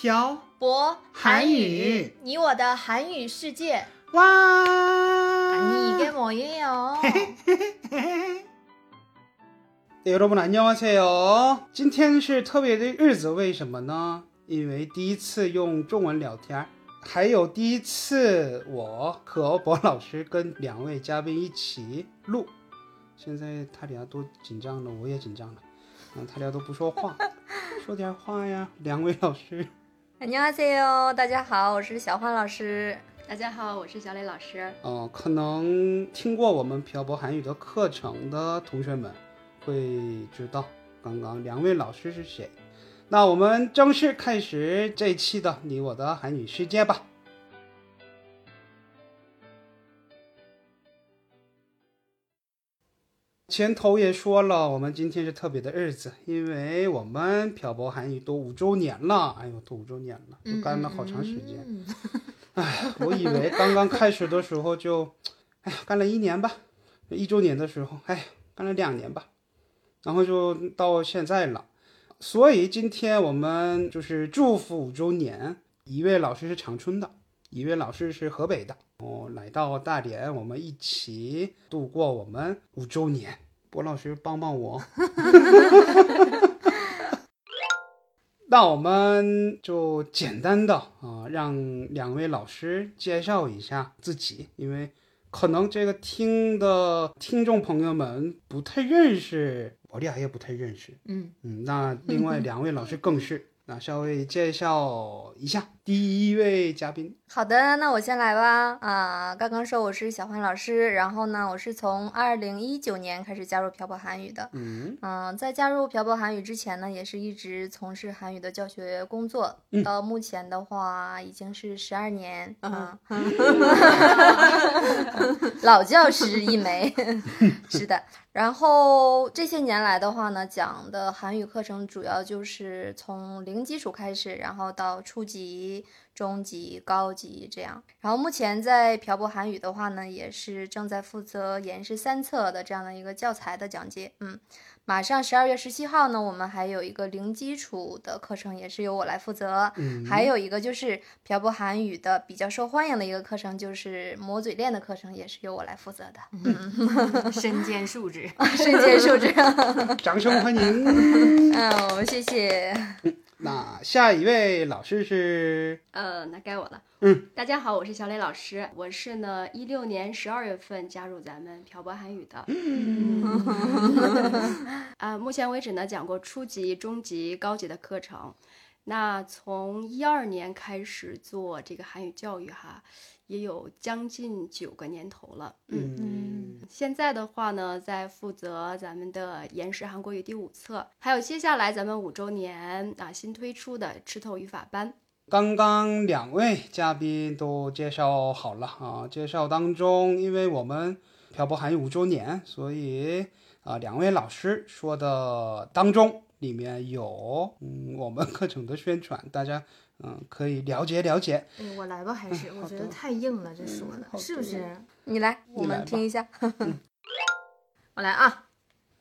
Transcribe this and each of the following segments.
漂博韩语你我的韩语世界。 와. 아니 이게 뭐예요? 네, 여러분 안녕하세요. 今天是特别的日子，为什么呢？因为第一次用中文聊天，还有第一次我和博老师跟两位嘉宾一起录。现在他俩都紧张了，我也紧张了。嗯，他俩都不说话，说点话呀，两位老师。 안녕하세요. 大家好，我是小欢老师。大家好，我是小磊老师。哦，可能听过我们漂泊韩语的课程的同学们会知道，刚刚两位老师是谁。那我们正式开始这一期的你我的韩语世界吧。 前头也说了，我们今天是特别的日子，因为我们漂泊韩语都五周年了。哎呦，都五周年了，都干了好长时间。嗯哎，我以为刚刚开始的时候就，哎呀，干了一年吧，一周年的时候，哎，干了两年吧，然后就到现在了。所以今天我们就是祝福五周年。一位老师是长春的，一位老师是河北的，哦，来到大连，我们一起度过我们五周年。博老师帮帮我。那我们就简单的啊，让两位老师介绍一下自己，因为可能这个听的听众朋友们不太认识，我俩也不太认识。嗯嗯，那另外两位老师更是，那稍微介绍一下第一位嘉宾。好的，那我先来吧。啊，刚刚说我是小欢老师，然后呢，我是从二零一九年开始加入漂泊韩语的。嗯嗯，在加入漂泊韩语之前呢，也是一直从事韩语的教学工作。嗯到目前的话，已经是十二年。嗯，老教师一枚。是的。然后这些年来的话呢，讲的韩语课程主要就是从零基础开始，然后到初级、中级、高级这样。然后目前在漂泊韩语的话呢，也是正在负责延时三册的这样的一个教材的讲解。嗯，马上十二月十七号呢，我们还有一个零基础的课程，也是由我来负责。嗯，还有一个就是漂泊韩语的比较受欢迎的一个课程，就是磨嘴练的课程，也是由我来负责的。嗯，身兼数职。身兼数职。掌声欢迎。嗯，谢谢。那下一位老师是呃，那该我了。嗯，大家好，我是小磊老师。我是呢，一六年十二月份加入咱们漂泊韩语的。嗯，啊，目前为止呢，讲过初级、中级、高级的课程。那从一二年开始做这个韩语教育哈，也有将近九个年头了。嗯。嗯现在的话呢，在负责咱们的延时韩国语第五册，还有接下来咱们五周年啊新推出的吃透语法班。刚刚两位嘉宾都介绍好了啊，介绍当中，因为我们漂泊韩语五周年，所以啊，两位老师说的当中里面有嗯我们课程的宣传，大家嗯可以了解了解。嗯，我来吧，还是我觉得太硬了，这说的是不是？你来，我们听一下。我来啊。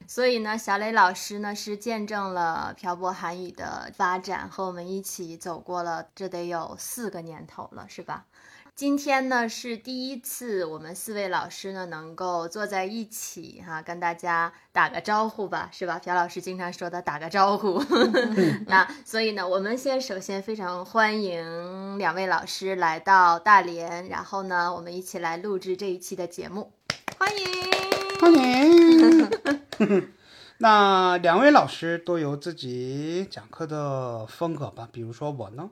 所以呢，小磊老师呢是见证了漂泊韩语的发展，和我们一起走过了，这得有四个年头了，是吧？今天呢是第一次，我们四位老师呢能够坐在一起哈、跟大家打个招呼吧，是吧？朴老师经常说的打个招呼。那所以呢，我们先首先非常欢迎两位老师来到大连，然后呢，我们一起来录制这一期的节目，欢迎。欢迎。那两位老师都有自己讲课的风格吧？比如说我呢，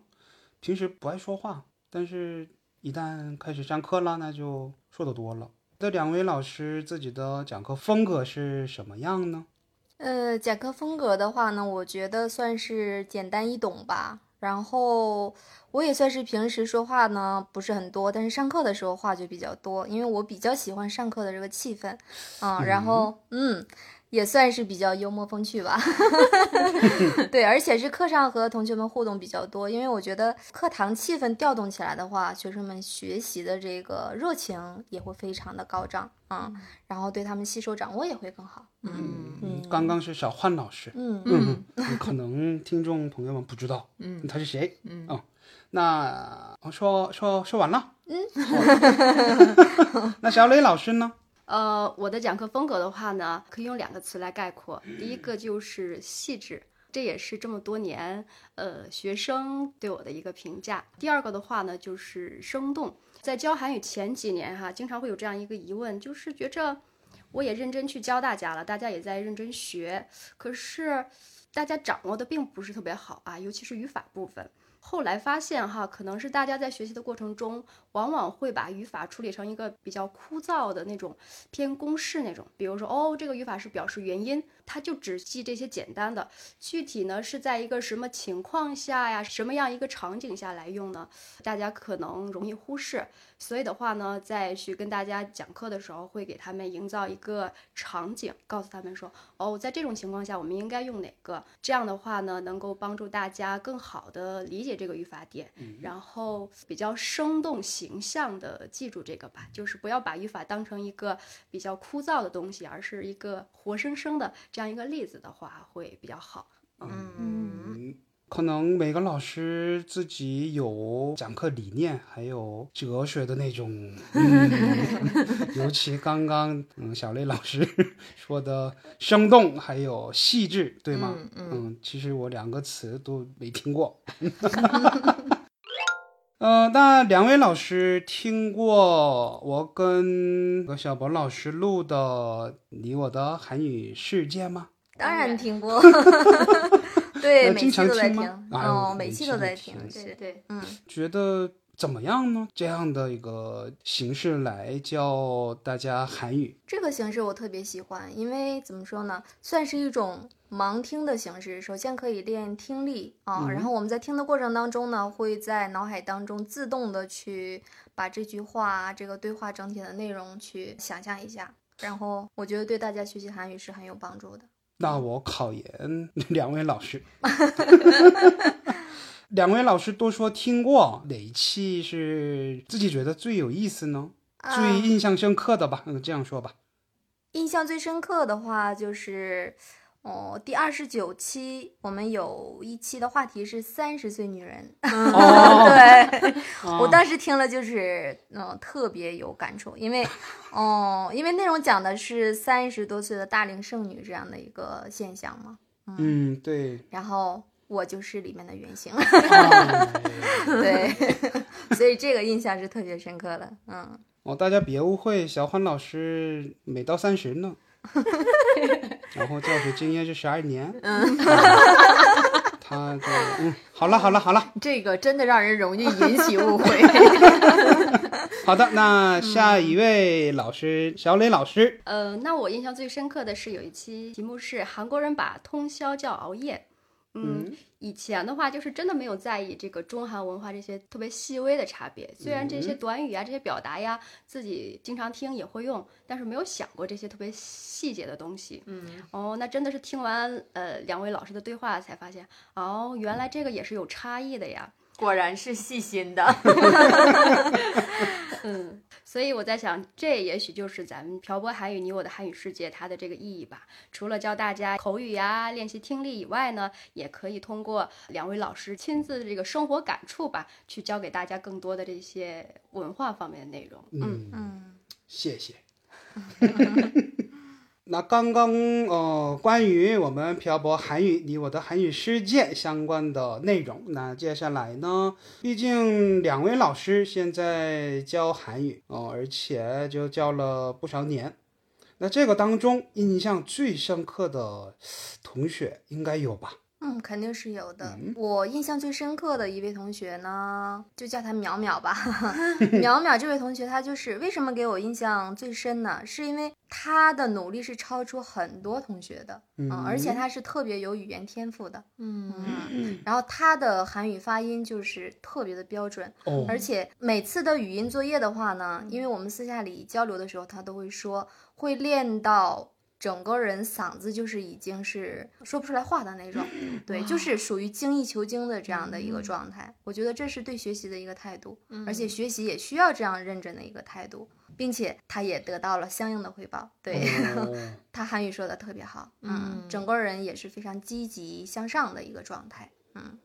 平时不爱说话，但是一旦开始上课了，那就说的多了。这两位老师自己的讲课风格是什么样呢？呃，讲课风格的话呢，我觉得算是简单易懂吧。然后我也算是平时说话呢不是很多，但是上课的时候话就比较多，因为我比较喜欢上课的这个气氛，啊、然后嗯，也算是比较幽默风趣吧。对，而且是课上和同学们互动比较多，因为我觉得课堂气氛调动起来的话，学生们学习的这个热情也会非常的高涨啊、嗯，然后对他们吸收掌握也会更好。嗯嗯，刚刚是小焕老师，嗯嗯，嗯可能听众朋友们不知道，嗯，他是谁？嗯哦，那我说说说完了，嗯哦 那小磊老师呢？呃，我的讲课风格的话呢，可以用两个词来概括。第一个就是细致，这也是这么多年呃学生对我的一个评价。第二个的话呢，就是生动。在教韩语前几年哈，经常会有这样一个疑问，就是觉着我也认真去教大家了，大家也在认真学，可是大家掌握的并不是特别好啊，尤其是语法部分。后来发现哈，可能是大家在学习的过程中，往往会把语法处理成一个比较枯燥的那种偏公式那种。比如说，哦，这个语法是表示原因，它就只记这些简单的，具体呢是在一个什么情况下呀，什么样一个场景下来用呢？大家可能容易忽视。所以的话呢，在去跟大家讲课的时候，会给他们营造一个场景，告诉他们说，哦，在这种情况下，我们应该用哪个？这样的话呢，能够帮助大家更好的理解这个语法点，然后比较生动形象的记住这个吧，就是不要把语法当成一个比较枯燥的东西，而是一个活生生的这样一个例子的话，会比较好。嗯，可能每个老师自己有讲课理念，还有哲学的那种。嗯、尤其刚刚嗯小雷老师说的生动，还有细致，对吗？嗯嗯，其实我两个词都没听过。呃，那两位老师听过我跟葛小博老师录的《你我的韩语世界》吗？当然听过，对，每期呃经常都在听哦，每每期期都都在听，听是，对，嗯，觉得怎么样呢？这样的一个形式来教大家韩语，这个形式我特别喜欢，因为怎么说呢，算是一种盲听的形式。首先可以练听力啊，然后我们在听的过程当中呢，会在脑海当中自动的去把这句话、这个对话整体的内容去想象一下，然后我觉得对大家学习韩语是很有帮助的。那我考研两位老师。两位老师都说听过哪一期是自己觉得最有意思呢？啊。最印象深刻的吧，嗯，这样说吧。印象最深刻的话就是，哦，第二十九期我们有一期的话题是三十岁女人，哦。对。哦。我当时听了就是，嗯、特别有感触，因为，哦、因为内容讲的是三十多岁的大龄剩女这样的一个现象嘛，嗯，对，然后我就是里面的原型，哦 对，所以这个印象是特别深刻的，嗯，哦，大家别误会，小欢老师没到三十呢，然后教学经验是十二年，嗯，他这嗯，好了好了好了，这个真的让人容易引起误会。好的，那下一位老师，小磊老师，呃，那我印象最深刻的是有一期题目是韩国人把通宵叫熬夜。嗯，以前的话就是真的没有在意这个中韩文化这些特别细微的差别，虽然这些短语啊、这些表达呀，自己经常听也会用，但是没有想过这些特别细节的东西。嗯，哦，那真的是听完呃两位老师的对话才发现，哦，原来这个也是有差异的呀。果然是细心的。嗯，所以我在想，这也许就是咱们漂泊韩语你我的韩语世界它的这个意义吧。除了教大家口语呀、练习听力以外呢，也可以通过两位老师亲自的这个生活感触吧，去教给大家更多的这些文化方面的内容。嗯，嗯，谢谢。那刚刚呃，关于我们漂泊韩语你我的韩语世界相关的内容，那接下来呢，毕竟两位老师现在教韩语哦、而且就教了不少年。那这个当中印象最深刻的同学应该有吧？嗯，肯定是有的。嗯我印象最深刻的一位同学呢，就叫他淼淼吧。淼淼这位同学，他就是为什么给我印象最深呢？是因为他的努力是超出很多同学的，嗯，而且他是特别有语言天赋的，嗯嗯，然后他的韩语发音就是特别的标准，哦，而且每次的语音作业的话呢，因为我们私下里交流的时候，他都会说会练到整个人嗓子就是已经是说不出来话的那种，对，就是属于精益求精的这样的一个状态。我觉得这是对学习的一个态度，而且学习也需要这样认真的一个态度，并且他也得到了相应的回报。对、哦 他韩语说的特别好，嗯整个人也是非常积极向上的一个状态。嗯，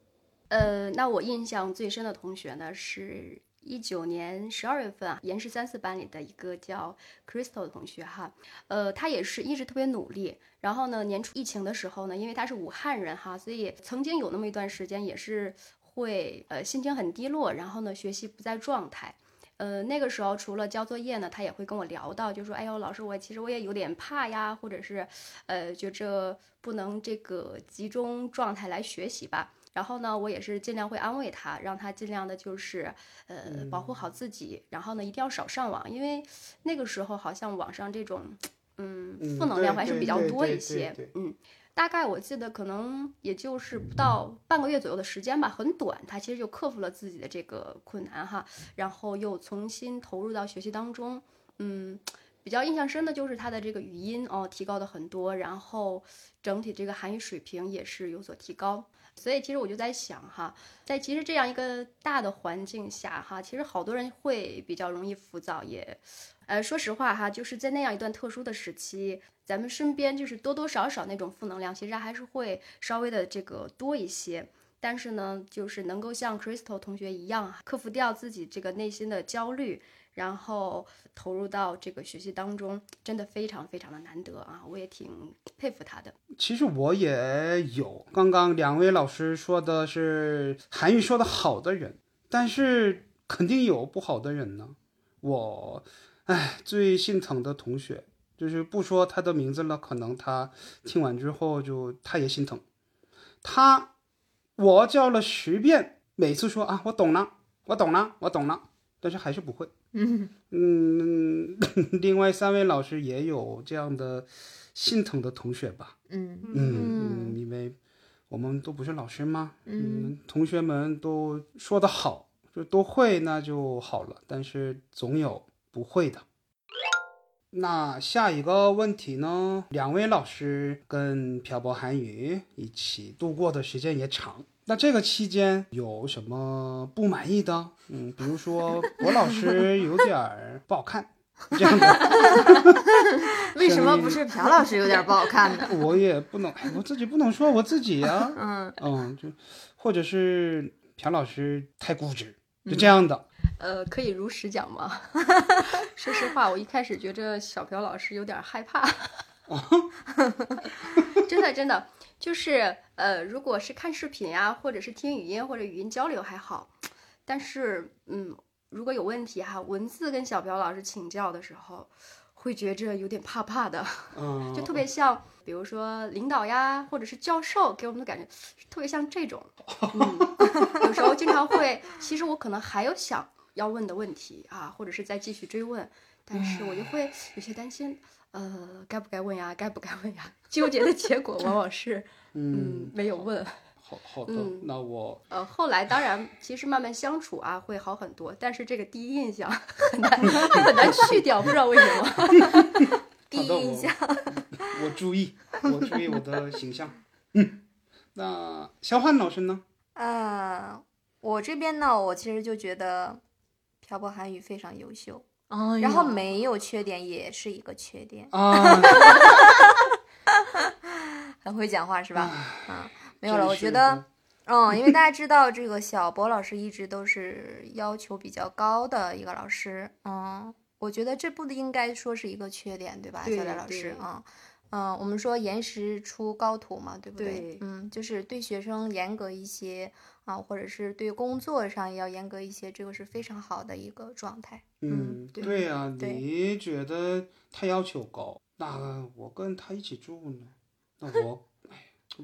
呃，那我印象最深的同学呢，是一九年十二月份啊，延时三四班里的一个叫 Crystal 的同学哈，呃，他也是一直特别努力。然后呢，年初疫情的时候呢，因为他是武汉人哈，所以曾经有那么一段时间也是会呃心情很低落，然后呢学习不在状态。呃，那个时候除了交作业呢，他也会跟我聊到，就说：“哎呦，老师，我其实我也有点怕呀，或者是，呃，觉着不能这个集中状态来学习吧。”然后呢，我也是尽量会安慰他，让他尽量的就是，呃，保护好自己。然后呢，一定要少上网，因为那个时候好像网上这种，嗯，嗯负能量还是比较多一些。嗯，大概我记得可能也就是不到半个月左右的时间吧，很短。他其实就克服了自己的这个困难哈，然后又重新投入到学习当中。嗯，比较印象深的就是他的这个语音哦提高的很多，然后整体这个韩语水平也是有所提高。所以其实我就在想哈，在其实这样一个大的环境下哈，其实好多人会比较容易浮躁，也，呃，说实话哈，就是在那样一段特殊的时期，咱们身边就是多多少少那种负能量，其实还是会稍微的这个多一些。但是呢，就是能够像 Crystal 同学一样，克服掉自己这个内心的焦虑，然后投入到这个学习当中，真的非常非常的难得啊！我也挺佩服他的。其实我也有，刚刚两位老师说的是韩语说的好的人，但是肯定有不好的人呢。我，哎，最心疼的同学就是不说他的名字了，可能他听完之后就他也心疼。他，我叫了十遍，每次说啊，我懂了，我懂了，我懂了，但是还是不会。嗯嗯，另外三位老师也有这样的心疼的同学吧？嗯嗯，因为我们都不是老师嘛，嗯，同学们都说的好，就都会那就好了，但是总有不会的。那下一个问题呢？两位老师跟漂泊韩语一起度过的时间也长，那这个期间有什么不满意的？嗯，比如说博老师有点儿不好看，这样的。为什么不是朴老师有点不好看呢？我也不能，哎我自己不能说我自己呀、嗯嗯，就或者是朴老师太固执，就这样的。呃，可以如实讲吗？说实话，我一开始觉着小朴老师有点害怕，真的真的就是呃，如果是看视频呀、或者是听语音或者语音交流还好，但是嗯，如果有问题哈，文字跟小朴老师请教的时候，会觉着有点怕怕的。嗯，就特别像，比如说领导呀，或者是教授，给我们的感觉特别像这种。嗯，有时候经常会，其实我可能还有想要问的问题啊，或者是再继续追问，但是我就会有些担心，呃，该不该问呀，该不该问呀？纠结的结果往往是，嗯，没有问。好好的，嗯那我呃，后来当然，其实慢慢相处啊，会好很多，但是这个第一印象很难很难去掉，不知道为什么。第一印象，我注意，我注意我的形象。嗯，那肖汉老师呢？呃，我这边呢，我其实就觉得漂泊韩语非常优秀，哦然后没有缺点也是一个缺点，啊，很会讲话是吧？嗯，没有了，我觉得。嗯，因为大家知道这个小博老师一直都是要求比较高的一个老师，嗯，我觉得这不应该说是一个缺点，对吧，对小磊老师对？嗯嗯，我们说严师出高徒嘛，对不对嗯，就是对学生严格一些啊，或者是对工作上也要严格一些，这个是非常好的一个状态。嗯，对对呀、对你觉得他要求高，那我跟他一起住呢，那我 哎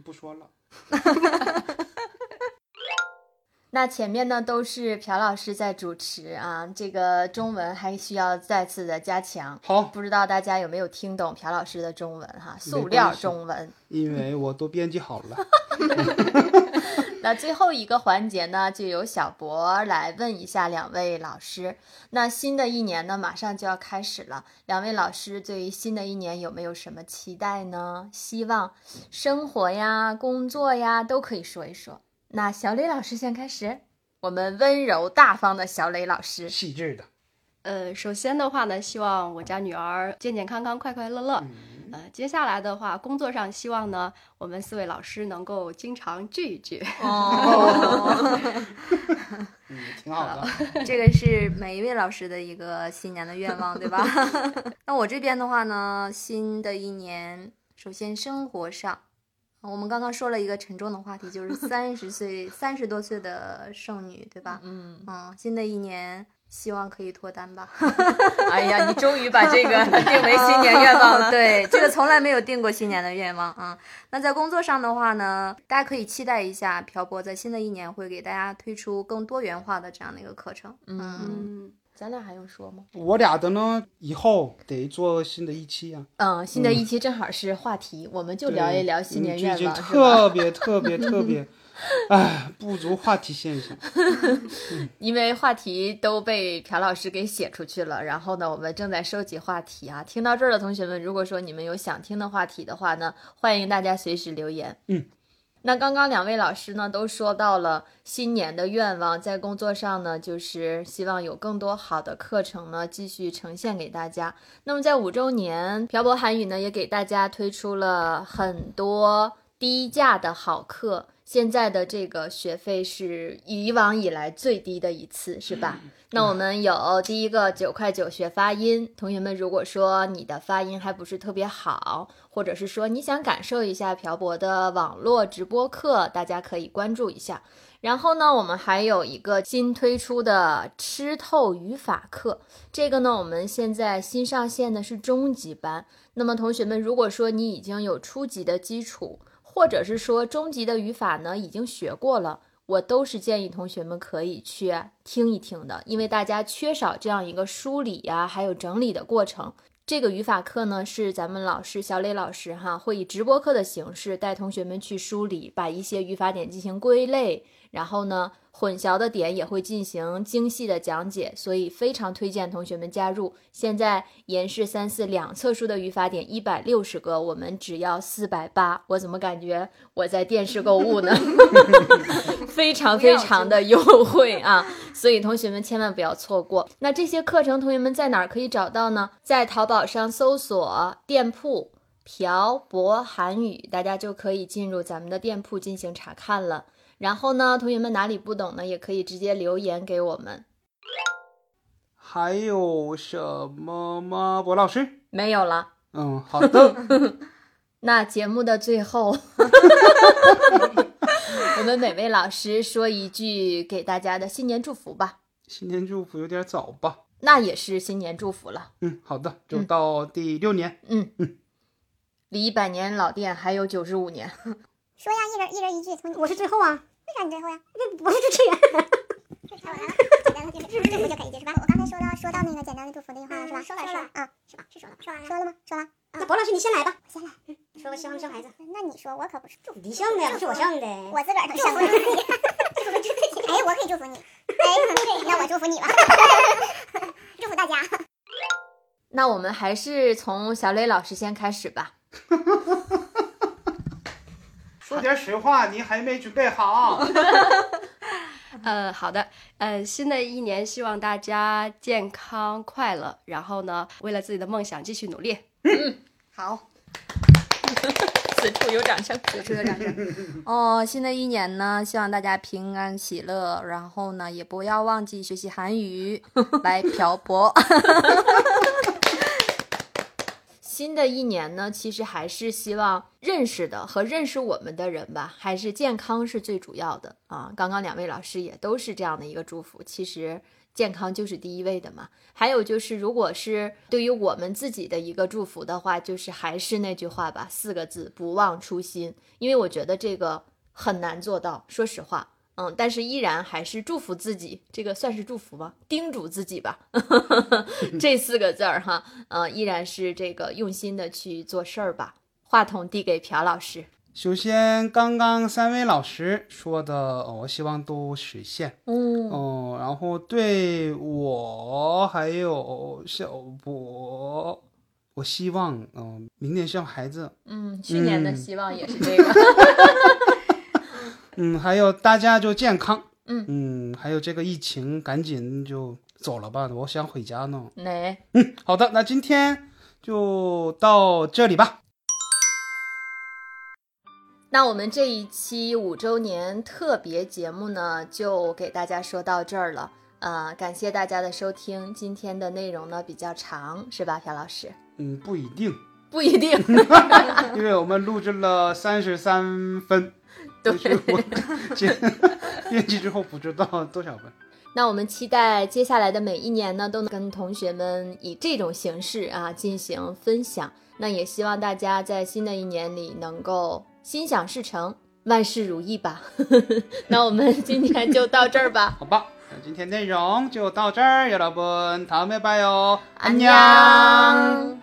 不说了。那前面呢都是朴老师在主持啊，这个中文还需要再次的加强。好，不知道大家有没有听懂朴老师的中文哈？没塑料中文。因为我都编辑好了。那最后一个环节呢，就由小博来问一下两位老师。那新的一年呢，马上就要开始了，两位老师对于新的一年有没有什么期待呢？希望生活呀、工作呀都可以说一说。那小磊老师先开始，我们温柔大方的小磊老师。细致的，呃，首先的话呢，希望我家女儿健健康康、快快乐乐。呃，接下来的话，工作上希望呢，我们四位老师能够经常聚一聚。哦，嗯，挺好的。这个是每一位老师的一个新年的愿望，对吧？那我这边的话呢，新的一年，首先生活上，我们刚刚说了一个沉重的话题，就是三十岁、三十多岁的剩女，对吧？嗯，嗯，新的一年希望可以脱单吧。哎呀，你终于把这个 定为新年愿望了。对，这个从来没有定过新年的愿望啊。那在工作上的话呢，大家可以期待一下，朴博在新的一年会给大家推出更多元化的这样的一个课程。嗯，嗯，咱俩还用说吗？我俩的呢，以后得做新的一期啊。嗯，新的一期正好是话题，我们就聊一聊新年愿望？特别特别特别，哎，不足话题现象。因为话题都被朴老师给写出去了，然后呢，我们正在收集话题啊。听到这儿的同学们，如果说你们有想听的话题的话呢，欢迎大家随时留言。嗯。那刚刚两位老师呢都说到了新年的愿望，在工作上呢，就是希望有更多好的课程呢继续呈现给大家。那么在五周年，朴博韩语呢也给大家推出了很多低价的好课，现在的这个学费是以往以来最低的一次，是吧？那我们有第一个九块九学发音，同学们如果说你的发音还不是特别好，或者是说你想感受一下朴博的网络直播课，大家可以关注一下。然后呢，我们还有一个新推出的吃透语法课，这个呢，我们现在新上线的是中级班。那么同学们，如果说你已经有初级的基础，或者是说中级的语法呢已经学过了，我都是建议同学们可以去听一听的，因为大家缺少这样一个梳理呀、还有整理的过程。这个语法课呢，是咱们老师小磊老师哈，会以直播课的形式带同学们去梳理，把一些语法点进行归类，然后呢，混淆的点也会进行精细的讲解，所以非常推荐同学们加入。现在延世三四两册书的语法点一百六十个，我们只要四百八，我怎么感觉我在电视购物呢？非常非常的优惠啊！所以同学们千万不要错过。那这些课程，同学们在哪儿可以找到呢？在淘宝上搜索店铺“朴博韩语”，大家就可以进入咱们的店铺进行查看了。然后呢，同学们哪里不懂呢，也可以直接留言给我们。还有什么吗，博老师？没有了。嗯，好的。那节目的最后，我们每位老师说一句给大家的新年祝福吧。新年祝福有点早吧？那也是新年祝福了。嗯，好的，就到第六年。嗯嗯，离百年老店还有九十五年。说呀，一人一人一句，从我是最后啊，为啥你最后呀？这我是主持人。这该我来了，简单的祝福祝福就可以结束吧？我刚才说到说到那个简单的祝福那句话了是吧？说了说了啊，是吧？是说了，说完了，说了吗？说了。那博老师你先来吧，我先来。说个希望生孩子。那你说，我可不是祝福你生的呀，不是我生的。我自个儿能生我自己，祝福祝福你。哎，我可以祝福你。哎，那我祝福你吧，祝福大家。那我们还是从小磊老师先开始吧。说点实话，你还没准备好。呃，好的，呃，新的一年希望大家健康快乐，然后呢，为了自己的梦想继续努力。好，此处有掌声。此处有掌声。哦，新的一年呢，希望大家平安喜乐，然后呢，也不要忘记学习韩语，来漂泊。新的一年呢，其实还是希望认识的和认识我们的人吧，还是健康是最主要的啊。刚刚两位老师也都是这样的一个祝福，其实健康就是第一位的嘛。还有就是，如果是对于我们自己的一个祝福的话，就是还是那句话吧，四个字：不忘初心。因为我觉得这个很难做到，说实话。嗯，但是依然还是祝福自己，这个算是祝福吗？叮嘱自己吧，这四个字儿哈，嗯，依然是这个用心的去做事儿吧。话筒递给朴老师，首先，刚刚三位老师说的，呃我希望都实现。嗯哦，然后对我还有小博，我希望，嗯、明年生孩子，嗯，去年的嗯希望也是这个。嗯，还有大家就健康，嗯还有这个疫情赶紧就走了吧，我想回家呢。哪？好的，那今天就到这里吧。那我们这一期五周年特别节目呢，就给大家说到这儿了。呃，感谢大家的收听。今天的内容呢比较长，是吧，朴老师？嗯，不一定，不一定。因为我们录制了三十三分，对就是我剪编辑之后不知道多少分。那我们期待接下来的每一年呢，都能跟同学们以这种形式啊进行分享。那也希望大家在新的一年里能够心想事成，万事如意吧。那我们今天就到这儿吧。好吧，那今天内容就到这儿，여러분다음에봐요， 安녕